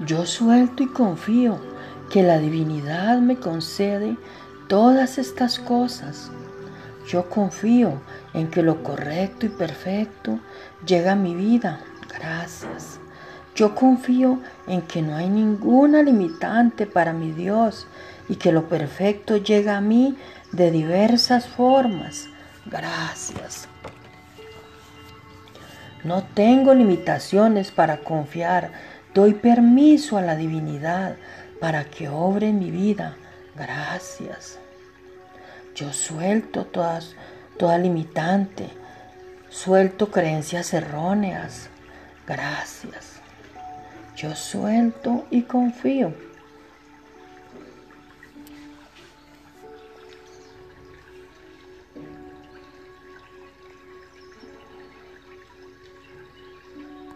Yo suelto y confío que la divinidad me concede todas estas cosas. Yo confío en que lo correcto y perfecto llega a mi vida. Gracias. Yo confío en que no hay ninguna limitante para mi Dios y que lo perfecto llega a mí de diversas formas. Gracias. No tengo limitaciones para confiar. Doy permiso a la divinidad para que obre en mi vida. Gracias. Yo suelto todas, toda limitante. Suelto creencias erróneas. Gracias. Yo suelto y confío.